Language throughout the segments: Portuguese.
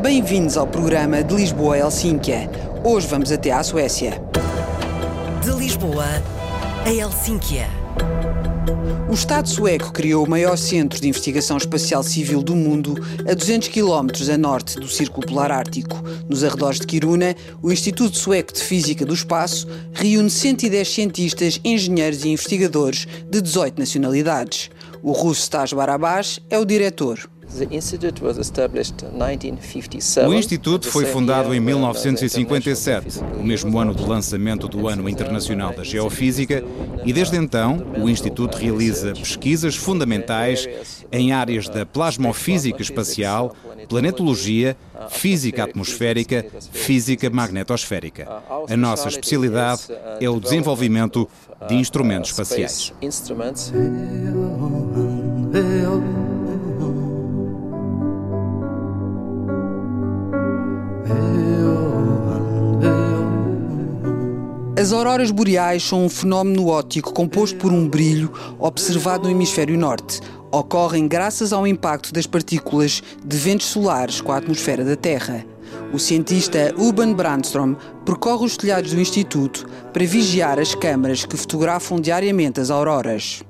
Bem-vindos ao programa de Lisboa a Helsínquia. Hoje vamos até à Suécia. De Lisboa a Helsínquia. O Estado sueco criou o maior centro de investigação espacial civil do mundo a 200 km a norte do Círculo Polar Ártico. Nos arredores de Kiruna, o Instituto Sueco de Física do Espaço reúne 110 cientistas, engenheiros e investigadores de 18 nacionalidades. O russo Stas Barabás é o diretor. O Instituto foi fundado em 1957, o mesmo ano do lançamento do Ano Internacional da Geofísica, e desde então o Instituto realiza pesquisas fundamentais em áreas da plasmofísica espacial, planetologia, física atmosférica, física magnetosférica. A nossa especialidade é o desenvolvimento de instrumentos espaciais. Auroras boreais são um fenómeno óptico composto por um brilho observado no hemisfério norte. Ocorrem graças ao impacto das partículas de ventos solares com a atmosfera da Terra. O cientista Urban Brandstrom percorre os telhados do Instituto para vigiar as câmaras que fotografam diariamente as auroras.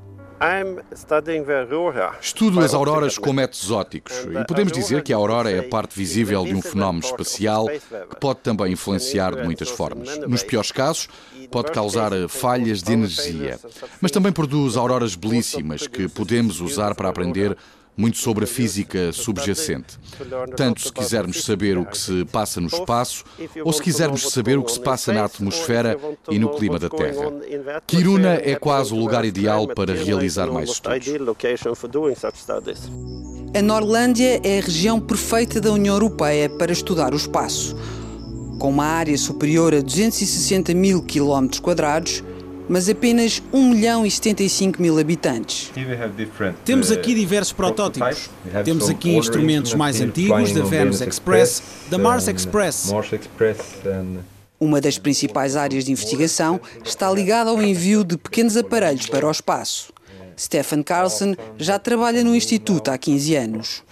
Estudo as auroras com métodos ópticos e podemos dizer que a aurora é a parte visível de um fenómeno espacial que pode também influenciar de muitas formas. Nos piores casos, pode causar falhas de energia, mas também produz auroras belíssimas que podemos usar para aprender muito sobre a física subjacente. Tanto se quisermos saber o que se passa no espaço, ou se quisermos saber o que se passa na atmosfera e no clima da Terra. Kiruna é quase o lugar ideal para realizar mais estudos. A Norlândia é a região perfeita da União Europeia para estudar o espaço. Com uma área superior a 260 mil quilómetros quadrados, mas apenas 1 milhão e 75 mil habitantes. Temos aqui diversos protótipos. Temos aqui instrumentos mais antigos da Venus Express, da Mars Express. Uma das principais áreas de investigação está ligada ao envio de pequenos aparelhos para o espaço. Stefan Carlson já trabalha no Instituto há 15 anos.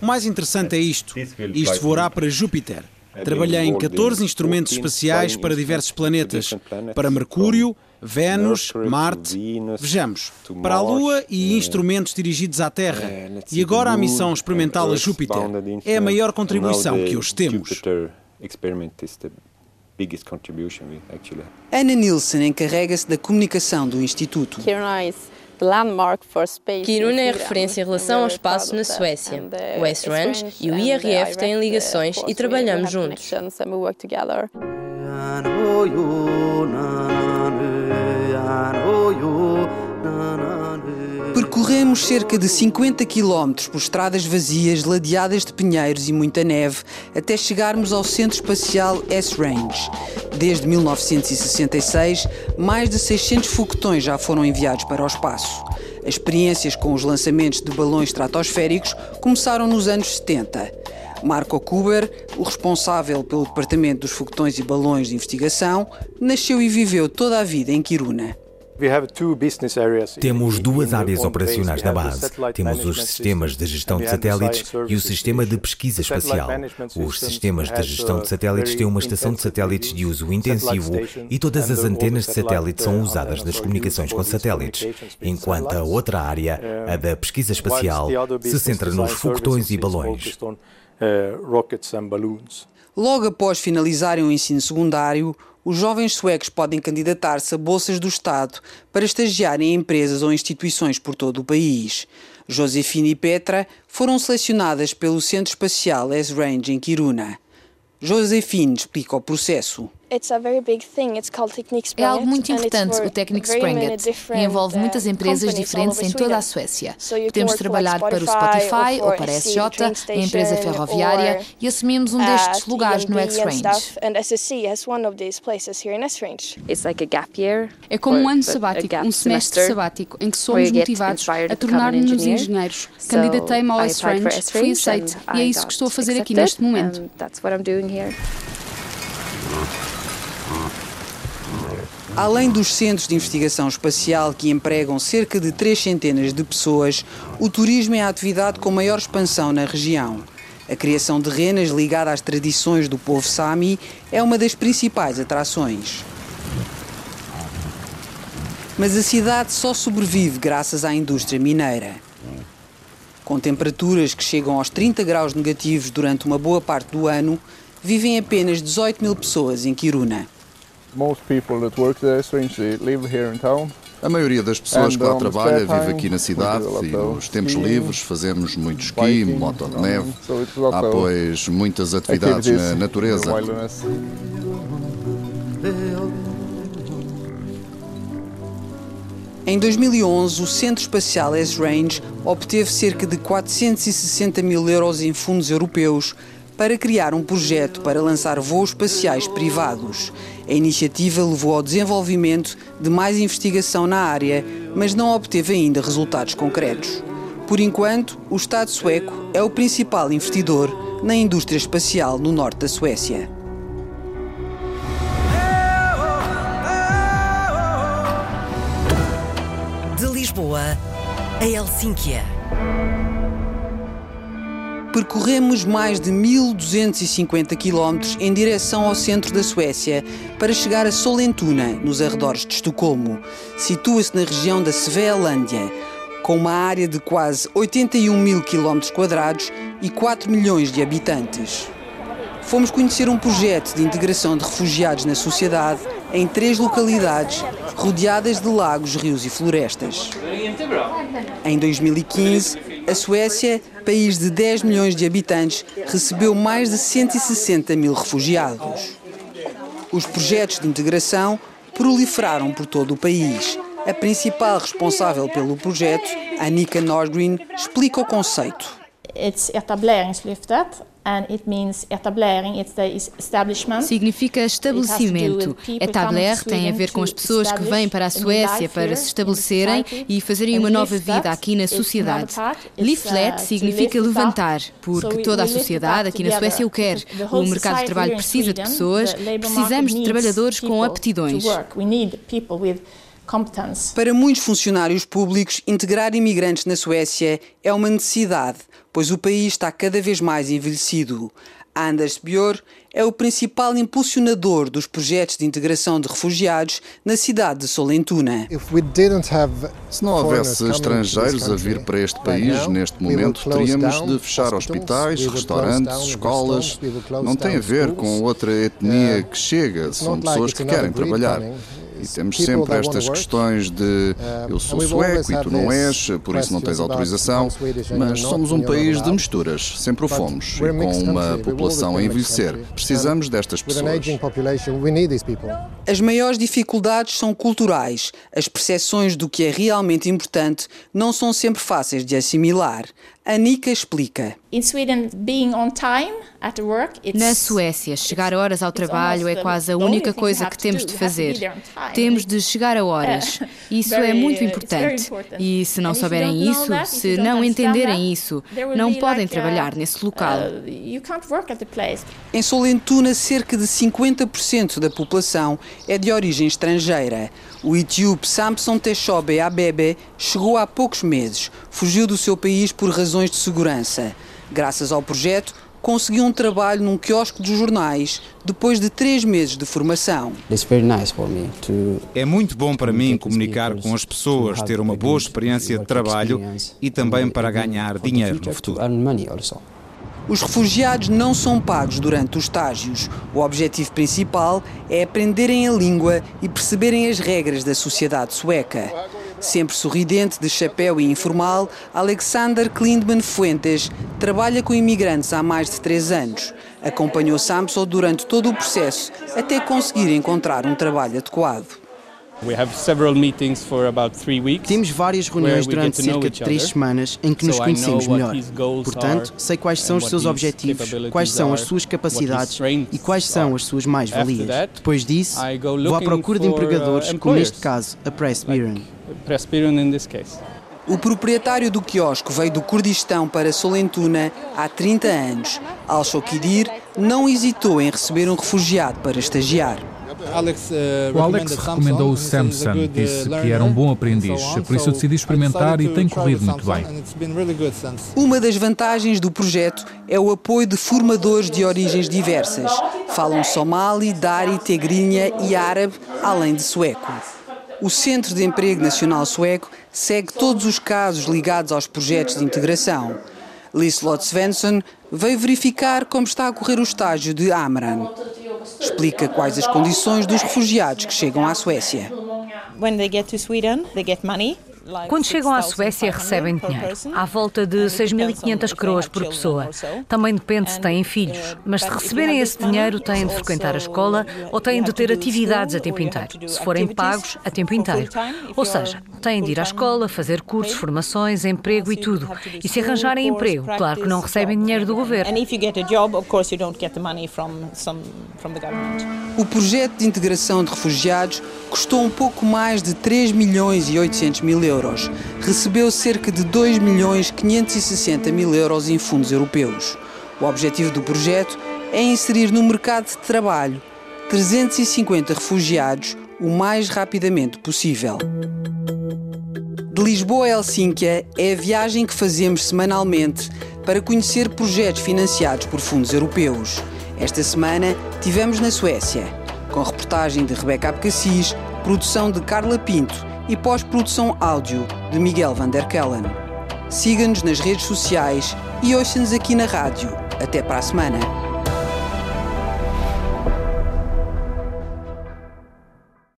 O mais interessante é isto. Isto voará para Júpiter. Trabalhei em 14 instrumentos espaciais para diversos planetas, para Mercúrio, Vênus, Marte, vejamos, para a Lua e instrumentos dirigidos à Terra. E agora a missão experimental a Júpiter. é a maior contribuição que hoje temos. Anna Nielsen encarrega-se da comunicação do Instituto. Kiruna é referência em relação ao espaço na Suécia. O S-Range e o IRF têm ligações e trabalhamos juntos. Percorremos cerca de 50 km por estradas vazias, ladeadas de pinheiros e muita neve, até chegarmos ao Centro Espacial S-Range. Desde 1966, mais de 600 foguetões já foram enviados para o espaço. As experiências com os lançamentos de balões estratosféricos começaram nos anos 70. Marco Kuber, o responsável pelo departamento dos foguetões e balões de investigação, nasceu e viveu toda a vida em Kiruna. Temos duas áreas operacionais da base. Temos os sistemas de gestão de satélites e o sistema de pesquisa espacial. Os sistemas de gestão de satélites têm uma estação de satélites de uso intensivo e todas as antenas de satélite são usadas nas comunicações com satélites, enquanto a outra área, a da pesquisa espacial, se centra nos foguetões e balões. Logo após finalizarem o ensino secundário, os jovens suecos podem candidatar-se a bolsas do Estado para estagiarem em empresas ou instituições por todo o país. Josefina e Petra foram selecionadas pelo Centro Espacial S-Range em Kiruna. Josefine explica o processo. É algo muito importante, o Tekniksprenget, e envolve muitas empresas diferentes em toda a Suécia. Podemos trabalhar para o Spotify ou para a SJ, a empresa ferroviária, e assumimos um destes lugares no X-Range. É como um ano sabático, um semestre sabático, em que somos motivados a tornar-nos engenheiros. Candidatei-me ao S-Range, fui aceite, e é isso que estou a fazer aqui neste momento. Além dos centros de investigação espacial que empregam cerca de três centenas de pessoas, o turismo é a atividade com maior expansão na região. A criação de renas ligada às tradições do povo Sami é uma das principais atrações. Mas a cidade só sobrevive graças à indústria mineira. Com temperaturas que chegam aos 30 graus negativos durante uma boa parte do ano, vivem apenas 18 mil pessoas em Kiruna. A maioria das pessoas que lá trabalha vive aqui na cidade e nos tempos livres fazemos muito esqui, moto de neve. Há, pois, muitas atividades na natureza. Em 2011, o Centro Espacial S-Range obteve cerca de 460 mil euros em fundos europeus para criar um projeto para lançar voos espaciais privados. A iniciativa levou ao desenvolvimento de mais investigação na área, mas não obteve ainda resultados concretos. Por enquanto, o Estado sueco é o principal investidor na indústria espacial no norte da Suécia. De Lisboa a Helsínquia percorremos mais de 1250 km em direção ao centro da Suécia para chegar a Solentuna, nos arredores de Estocolmo. Situa-se na região da Svealândia, com uma área de quase 81 mil km quadrados e 4 milhões de habitantes. Fomos conhecer um projeto de integração de refugiados na sociedade em três localidades rodeadas de lagos, rios e florestas. Em 2015, a Suécia, país de 10 milhões de habitantes, recebeu mais de 160 mil refugiados. Os projetos de integração proliferaram por todo o país. A principal responsável pelo projeto, Annika Norgren, explica o conceito. Significa estabelecimento. Etabler tem a ver com as pessoas que vêm para a Suécia para se estabelecerem e fazerem uma nova vida aqui na sociedade. Leaflet significa levantar, porque toda a sociedade aqui na Suécia o quer. O mercado de trabalho precisa de pessoas, precisamos de trabalhadores com aptidões. Para muitos funcionários públicos, integrar imigrantes na Suécia é uma necessidade, pois o país está cada vez mais envelhecido. Anders Björk é o principal impulsionador dos projetos de integração de refugiados na cidade de Solentuna. Se não houvesse estrangeiros a vir para este país neste momento, teríamos de fechar hospitais, restaurantes, escolas. Não tem a ver com outra etnia que chega, são pessoas que querem trabalhar. E temos sempre estas questões de eu sou sueco e tu não és, por isso não tens autorização, mas somos um país de misturas, sempre o fomos, e com uma população a envelhecer. Precisamos destas pessoas. As maiores dificuldades são culturais. As percepções do que é realmente importante não são sempre fáceis de assimilar. Anika explica. Na Suécia, chegar a horas ao trabalho é quase a única coisa que temos de fazer. Temos de chegar a horas. Isso é muito importante. E se não souberem isso, se não entenderem isso, não podem trabalhar nesse local. Uh, em Solentuna, cerca de 50% da população é de origem estrangeira. O etíope Samson Teshobe Abebe chegou há poucos meses. Fugiu do seu país por razões de segurança. Graças ao projeto, conseguiu um trabalho num quiosque de jornais depois de três meses de formação. É muito bom para mim comunicar com as pessoas, ter uma boa experiência de trabalho e também para ganhar dinheiro no futuro. Os refugiados não são pagos durante os estágios. O objetivo principal é aprenderem a língua e perceberem as regras da sociedade sueca. Sempre sorridente, de chapéu e informal, Alexander Klindman Fuentes trabalha com imigrantes há mais de três anos. Acompanhou Samson durante todo o processo, até conseguir encontrar um trabalho adequado. Temos várias reuniões durante cerca de três semamas em que nos conhecemos melhor. Portanto, sei quais são os seus objetivos, quais são as suas capacidades e quais são as suas mais-valias. Depois disso, vou à procura de empregadores, como neste caso, a Presbyterian. O proprietário do quiosque veio do Kurdistão para Solentuna há 30 anos. Al-Shokidir não hesitou em receber um refugiado para estagiar. Uh, o Alex recomendou o Samson, disse que era um bom aprendiz, por isso eu decidi experimentar e tem corrido muito bem. Uma das vantagens do projeto é o apoio de formadores de origens diversas. Falam somali, dari, tegrinha e árabe, além de sueco. O Centro de Emprego Nacional Sueco segue todos os casos ligados aos projetos de integração. Liselott Svensson veio verificar como está a correr o estágio de Amran. Explica quais as condições dos refugiados que chegam à Suécia. When they get to Sweden, they get money. Quando chegam à Suécia, recebem dinheiro, à volta de 6.500 coroas por pessoa. Também depende se têm filhos, mas se receberem esse dinheiro, têm de frequentar a escola ou têm de ter atividades a tempo inteiro, se forem pagos a tempo inteiro. Ou seja, têm de ir à escola, fazer cursos, formações, emprego e tudo. E se arranjarem emprego, claro que não recebem dinheiro do governo. O projeto de integração de refugiados custou um pouco mais de 3 milhões e 800 mil euros. Recebeu cerca de 2 milhões 560 mil euros em fundos europeus. O objetivo do projeto é inserir no mercado de trabalho 350 refugiados o mais rapidamente possível. De Lisboa a Helsínquia é a viagem que fazemos semanalmente para conhecer projetos financiados por fundos europeus. Esta semana tivemos na Suécia, com reportagem de Rebeca Abcacis, produção de Carla Pinto e pós-produção áudio de Miguel van der Kellen. Siga-nos nas redes sociais e ouça-nos aqui na rádio. Até para a semana.